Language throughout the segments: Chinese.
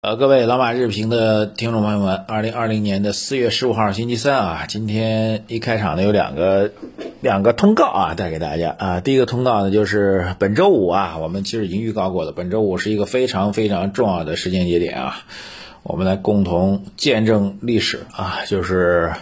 呃，各位老马日评的听众朋友们，二零二零年的四月十五号星期三啊，今天一开场呢有两个两个通告啊，带给大家啊。第一个通告呢就是本周五啊，我们其实已经预告过了，本周五是一个非常非常重要的时间节点啊，我们来共同见证历史啊，就是。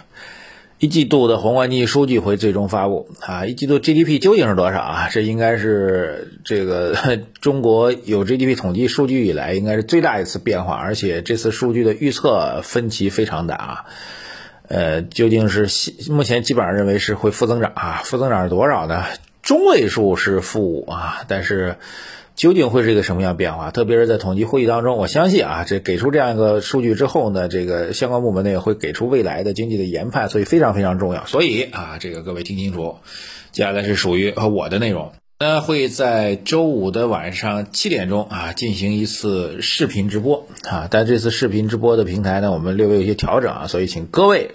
一季度的宏观经济数据会最终发布啊！一季度 GDP 究竟是多少啊？这应该是这个 中国有 GDP 统计数据以来应该是最大一次变化，而且这次数据的预测分歧非常大啊！呃，究竟是目前基本上认为是会负增长啊？负增长是多少呢？中位数是负五啊，但是。究竟会是一个什么样变化？特别是在统计会议当中，我相信啊，这给出这样一个数据之后呢，这个相关部门呢也会给出未来的经济的研判，所以非常非常重要。所以啊，这个各位听清楚，接下来是属于我的内容。那会在周五的晚上七点钟啊进行一次视频直播啊，但这次视频直播的平台呢，我们略微有些调整啊，所以请各位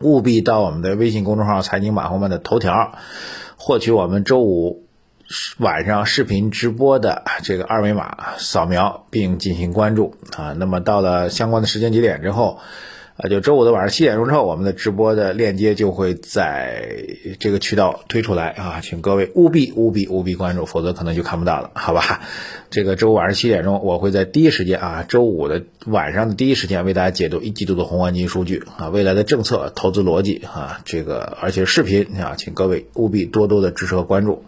务必到我们的微信公众号“财经马后曼”的头条，获取我们周五。晚上视频直播的这个二维码扫描并进行关注啊，那么到了相关的时间节点之后，啊，就周五的晚上七点钟之后，我们的直播的链接就会在这个渠道推出来啊，请各位务必务必务必关注，否则可能就看不到了，好吧？这个周五晚上七点钟，我会在第一时间啊，周五的晚上的第一时间为大家解读一季度的宏观经济数据啊，未来的政策、投资逻辑啊，这个而且视频啊，请各位务必多多的支持和关注。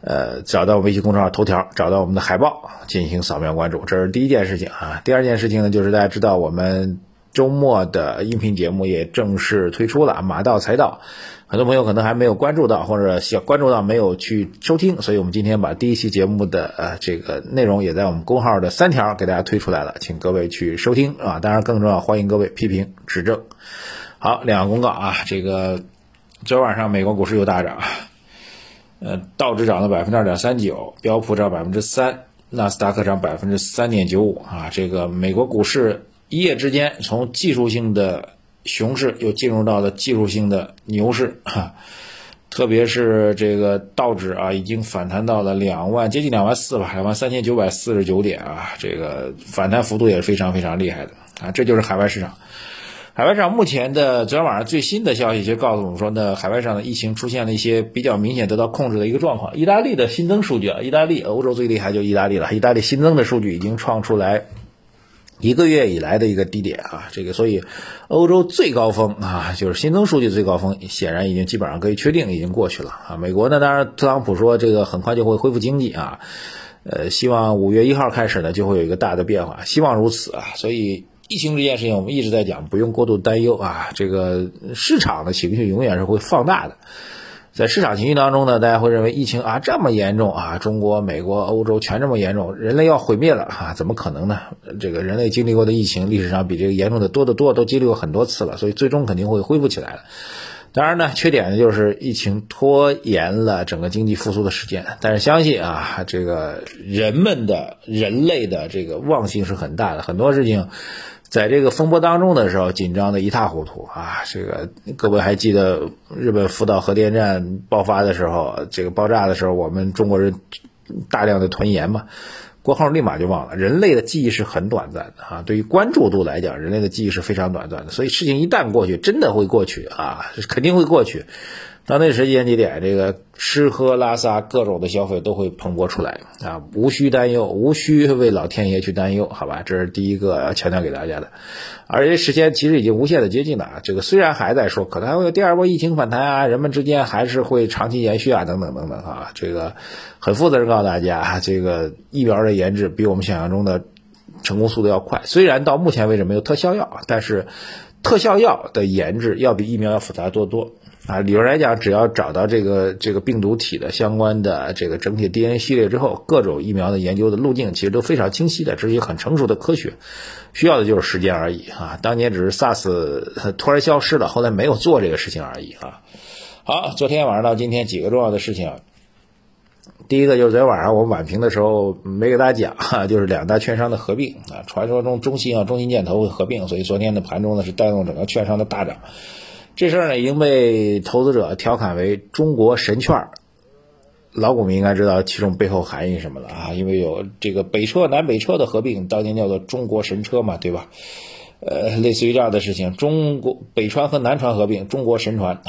呃，找到微信公众号头条，找到我们的海报进行扫描关注，这是第一件事情啊。第二件事情呢，就是大家知道我们周末的音频节目也正式推出了，马到财到，很多朋友可能还没有关注到，或者想关注到没有去收听，所以我们今天把第一期节目的呃这个内容也在我们公号的三条给大家推出来了，请各位去收听啊。当然更重要，欢迎各位批评指正。好，两个公告啊，这个昨晚上美国股市又大涨。呃，道指涨了百分之二点三九，标普涨百分之三，纳斯达克涨百分之三点九五啊！这个美国股市一夜之间从技术性的熊市又进入到了技术性的牛市，哈，特别是这个道指啊，已经反弹到了两万接近两万四吧，两万三千九百四十九点啊，这个反弹幅度也是非常非常厉害的啊！这就是海外市场。海外上目前的昨天晚上最新的消息，就告诉我们说，呢，海外上的疫情出现了一些比较明显得到控制的一个状况。意大利的新增数据啊，意大利欧洲最厉害就意大利了，意大利新增的数据已经创出来一个月以来的一个低点啊，这个所以欧洲最高峰啊，就是新增数据最高峰，显然已经基本上可以确定已经过去了啊。美国呢，当然特朗普说这个很快就会恢复经济啊，呃，希望五月一号开始呢就会有一个大的变化，希望如此啊，所以。疫情这件事情，我们一直在讲，不用过度担忧啊。这个市场的情绪永远是会放大的，在市场情绪当中呢，大家会认为疫情啊这么严重啊，中国、美国、欧洲全这么严重，人类要毁灭了啊？怎么可能呢？这个人类经历过的疫情，历史上比这个严重的多得多，都经历过很多次了，所以最终肯定会恢复起来的。当然呢，缺点呢就是疫情拖延了整个经济复苏的时间。但是相信啊，这个人们的人类的这个忘性是很大的，很多事情。在这个风波当中的时候，紧张的一塌糊涂啊！这个各位还记得日本福岛核电站爆发的时候，这个爆炸的时候，我们中国人大量的囤盐嘛，过后立马就忘了。人类的记忆是很短暂的啊，对于关注度来讲，人类的记忆是非常短暂的。所以事情一旦过去，真的会过去啊，肯定会过去。到那时间节点，这个吃喝拉撒各种的消费都会蓬勃出来啊，无需担忧，无需为老天爷去担忧，好吧？这是第一个要强调给大家的。而且时间其实已经无限的接近了啊，这个虽然还在说可能还会有第二波疫情反弹啊，人们之间还是会长期延续啊，等等等等啊，这个很负责任告诉大家，这个疫苗的研制比我们想象中的成功速度要快。虽然到目前为止没有特效药，但是特效药的研制要比疫苗要复杂多多。啊，理论来讲，只要找到这个这个病毒体的相关的这个整体 DNA 序列之后，各种疫苗的研究的路径其实都非常清晰的，这是一个很成熟的科学，需要的就是时间而已啊。当年只是 SARS 突然消失了，后来没有做这个事情而已啊。好，昨天晚上到今天几个重要的事情，第一个就是昨天晚上我晚评的时候没给大家讲，就是两大券商的合并啊，传说中中信啊、中信建投会合并，所以昨天的盘中呢是带动整个券商的大涨。这事儿呢已经被投资者调侃为“中国神券老股民应该知道其中背后含义什么了啊？因为有这个北车南北车的合并，当年叫做中国神车嘛，对吧？呃，类似于这样的事情，中国北船和南船合并，中国神船，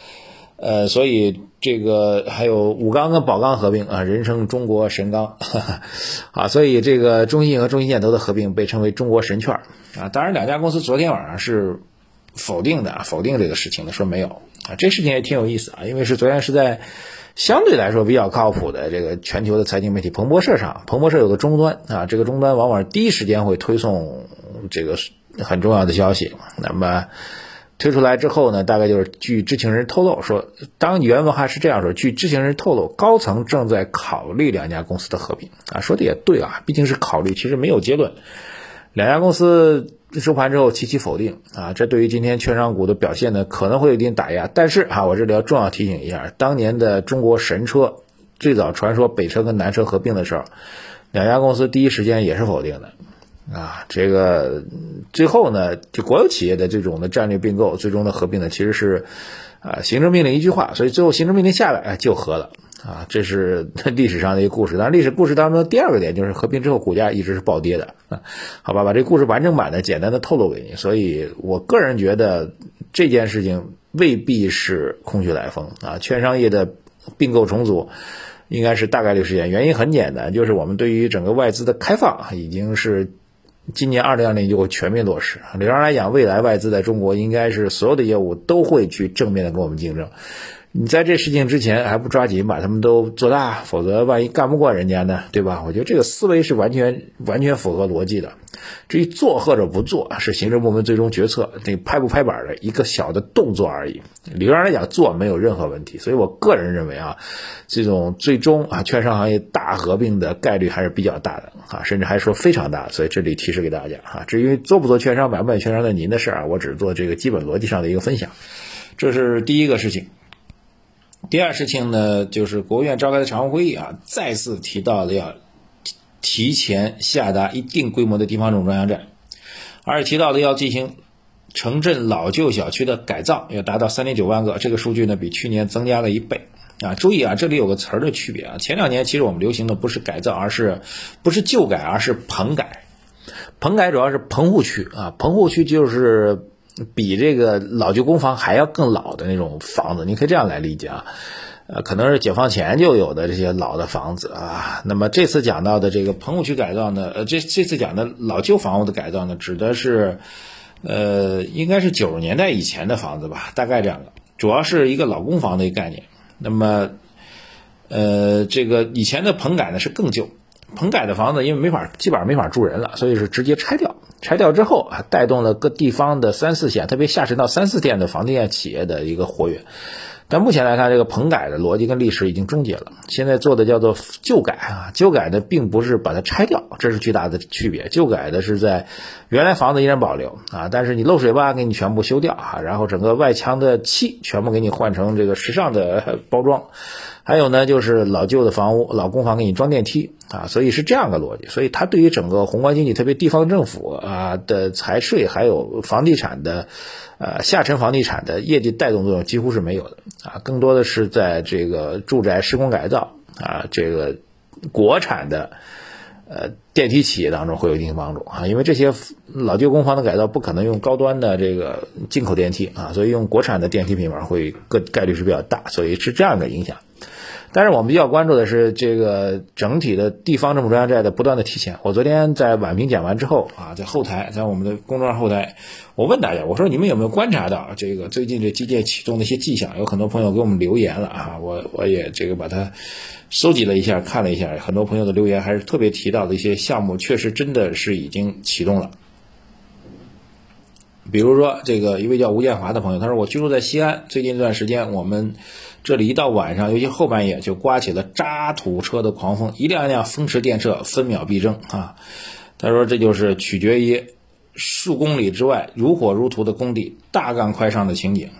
呃，所以这个还有武钢跟宝钢合并啊，人称中国神钢，啊，所以这个中信和中信建投的合并被称为中国神券啊。当然，两家公司昨天晚上是否定的，否定这个事情的，说没有啊。这事情也挺有意思啊，因为是昨天是在相对来说比较靠谱的这个全球的财经媒体彭博社上，彭博社有个终端啊，这个终端往往第一时间会推送这个。很重要的消息，那么推出来之后呢，大概就是据知情人透露说，当原文还是这样说，据知情人透露，高层正在考虑两家公司的合并啊，说的也对啊，毕竟是考虑，其实没有结论。两家公司收盘之后齐齐否定啊，这对于今天券商股的表现呢，可能会有一定打压。但是啊，我这里要重要提醒一下，当年的中国神车最早传说北车跟南车合并的时候，两家公司第一时间也是否定的。啊，这个最后呢，就国有企业的这种的战略并购，最终的合并呢，其实是啊行政命令一句话，所以最后行政命令下来，哎就合了啊，这是 历史上的一个故事。但历史故事当中的第二个点就是合并之后股价一直是暴跌的，好吧，把这故事完整版的简单的透露给你。所以我个人觉得这件事情未必是空穴来风啊，券商业的并购重组应该是大概率事件。原因很简单，就是我们对于整个外资的开放已经是。今年二零二零就会全面落实。理论上来讲，未来外资在中国应该是所有的业务都会去正面的跟我们竞争。你在这事情之前还不抓紧把他们都做大，否则万一干不过人家呢，对吧？我觉得这个思维是完全完全符合逻辑的。至于做或者不做，是行政部门最终决策，那拍不拍板的一个小的动作而已。理论上来讲，做没有任何问题。所以我个人认为啊，这种最终啊，券商行业大合并的概率还是比较大的啊，甚至还说非常大。所以这里提示给大家啊，至于做不做券商、买不买券商，那您的事儿啊，我只做这个基本逻辑上的一个分享。这是第一个事情。第二事情呢，就是国务院召开的常务会议啊，再次提到了要提前下达一定规模的地方政府专项债，而提到了要进行城镇老旧小区的改造，要达到三点九万个，这个数据呢比去年增加了一倍啊。注意啊，这里有个词儿的区别啊，前两年其实我们流行的不是改造，而是不是旧改，而是棚改。棚改主要是棚户区啊，棚户区就是。比这个老旧公房还要更老的那种房子，你可以这样来理解啊，呃，可能是解放前就有的这些老的房子啊。那么这次讲到的这个棚户区改造呢，呃，这这次讲的老旧房屋的改造呢，指的是，呃，应该是九十年代以前的房子吧，大概这样的，主要是一个老公房的一个概念。那么，呃，这个以前的棚改呢是更旧。棚改的房子，因为没法，基本上没法住人了，所以是直接拆掉。拆掉之后啊，带动了各地方的三四线，特别下沉到三四线的房地产企业的一个活跃。但目前来看，这个棚改的逻辑跟历史已经终结了。现在做的叫做旧改啊，旧改的并不是把它拆掉，这是巨大的区别。旧改的是在原来房子依然保留啊，但是你漏水吧给你全部修掉啊，然后整个外墙的漆全部给你换成这个时尚的 包装。还有呢，就是老旧的房屋、老公房给你装电梯啊，所以是这样的逻辑。所以它对于整个宏观经济，特别地方政府啊的财税，还有房地产的，呃下沉房地产的业绩带动作用几乎是没有的啊，更多的是在这个住宅施工改造啊，这个国产的呃电梯企业当中会有一定帮助啊，因为这些老旧公房的改造不可能用高端的这个进口电梯啊，所以用国产的电梯品牌会个概率是比较大，所以是这样的影响。但是我们比较关注的是这个整体的地方政府专项债的不断的提前。我昨天在晚评讲完之后啊，在后台，在我们的公众号后台，我问大家，我说你们有没有观察到这个最近这基建启动的一些迹象？有很多朋友给我们留言了啊，我我也这个把它收集了一下，看了一下，很多朋友的留言还是特别提到的一些项目，确实真的是已经启动了。比如说这个一位叫吴建华的朋友，他说我居住在西安，最近一段时间我们。这里一到晚上，尤其后半夜，就刮起了渣土车的狂风，一辆一辆风驰电掣，分秒必争啊！他说，这就是取决于数公里之外如火如荼的工地大干快上的情景。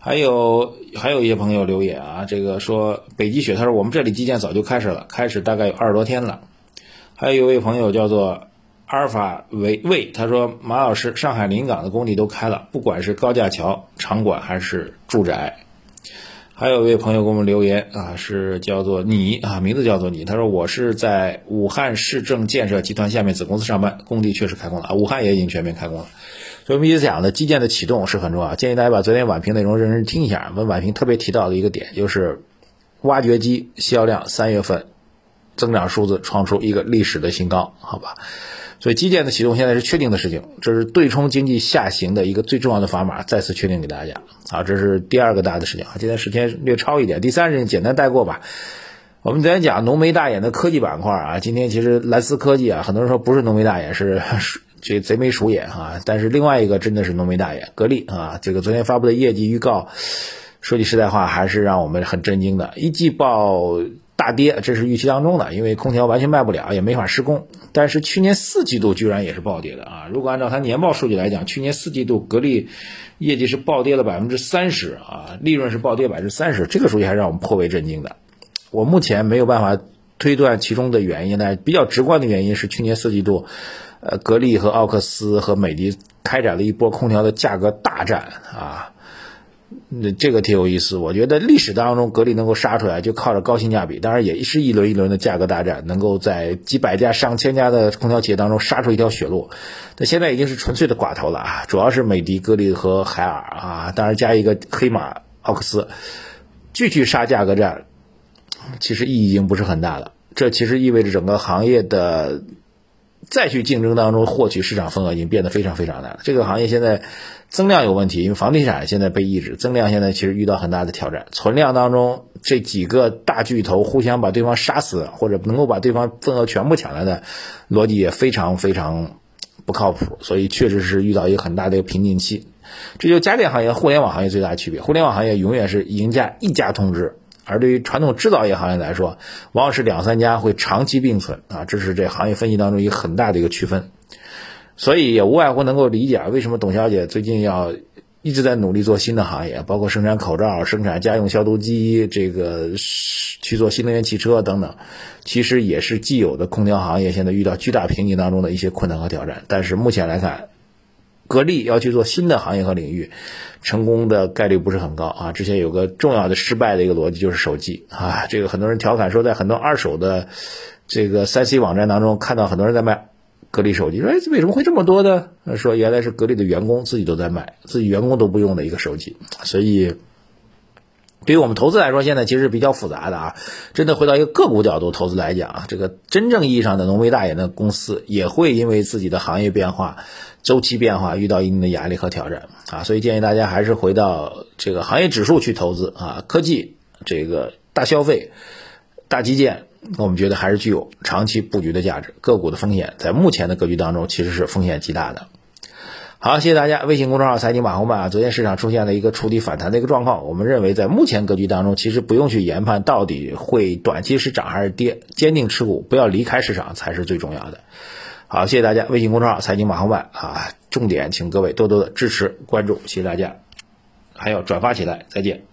还有还有一些朋友留言啊，这个说北极雪，他说我们这里基建早就开始了，开始大概有二十多天了。还有一位朋友叫做阿尔法维卫，他说马老师，上海临港的工地都开了，不管是高架桥、场馆还是住宅。还有一位朋友给我们留言啊，是叫做你啊，名字叫做你。他说我是在武汉市政建设集团下面子公司上班，工地确实开工了啊，武汉也已经全面开工了。所以我们一直讲的基建的启动是很重要，建议大家把昨天晚评内容认真听一下。我们晚评特别提到的一个点就是，挖掘机销量三月份增长数字创出一个历史的新高，好吧？所以基建的启动现在是确定的事情，这是对冲经济下行的一个最重要的砝码，再次确定给大家。啊，这是第二个大的事情啊。今天时间略超一点，第三事情简单带过吧。我们昨天讲浓眉大眼的科技板块啊，今天其实蓝思科技啊，很多人说不是浓眉大眼，是 这贼眉鼠眼啊。但是另外一个真的是浓眉大眼，格力啊，这个昨天发布的业绩预告，说句实在话，还是让我们很震惊的，一季报。大跌，这是预期当中的，因为空调完全卖不了，也没法施工。但是去年四季度居然也是暴跌的啊！如果按照它年报数据来讲，去年四季度格力业绩是暴跌了百分之三十啊，利润是暴跌百分之三十，这个数据还让我们颇为震惊的。我目前没有办法推断其中的原因，但比较直观的原因是去年四季度，呃，格力和奥克斯和美的开展了一波空调的价格大战啊。那这个挺有意思，我觉得历史当中格力能够杀出来，就靠着高性价比，当然也是一轮一轮的价格大战，能够在几百家、上千家的空调企业当中杀出一条血路。那现在已经是纯粹的寡头了啊，主要是美的、格力和海尔啊，当然加一个黑马奥克斯，继续杀价格战，其实意义已经不是很大了。这其实意味着整个行业的。再去竞争当中获取市场份额已经变得非常非常难了。这个行业现在增量有问题，因为房地产现在被抑制，增量现在其实遇到很大的挑战。存量当中这几个大巨头互相把对方杀死，或者能够把对方份额全部抢来的逻辑也非常非常不靠谱，所以确实是遇到一个很大的一个瓶颈期。这就家电行业、互联网行业最大的区别。互联网行业永远是赢家一家统治。而对于传统制造业行业来说，往往是两三家会长期并存啊，这是这行业分析当中一个很大的一个区分。所以也无外乎能够理解为什么董小姐最近要一直在努力做新的行业，包括生产口罩、生产家用消毒机，这个去做新能源汽车等等。其实也是既有的空调行业现在遇到巨大瓶颈当中的一些困难和挑战。但是目前来看。格力要去做新的行业和领域，成功的概率不是很高啊。之前有个重要的失败的一个逻辑就是手机啊，这个很多人调侃说，在很多二手的这个三 C 网站当中看到很多人在卖格力手机，说哎为什么会这么多呢？说原来是格力的员工自己都在卖，自己员工都不用的一个手机，所以。对于我们投资来说，现在其实比较复杂的啊。真的回到一个个股角度投资来讲啊，这个真正意义上的浓眉大眼的公司，也会因为自己的行业变化、周期变化，遇到一定的压力和挑战啊。所以建议大家还是回到这个行业指数去投资啊。科技、这个大消费、大基建，我们觉得还是具有长期布局的价值。个股的风险在目前的格局当中，其实是风险极大的。好，谢谢大家。微信公众号“财经马红漫”，昨天市场出现了一个触底反弹的一个状况。我们认为，在目前格局当中，其实不用去研判到底会短期是涨还是跌，坚定持股，不要离开市场才是最重要的。好，谢谢大家。微信公众号“财经马红漫”啊，重点请各位多多的支持关注，谢谢大家，还要转发起来。再见。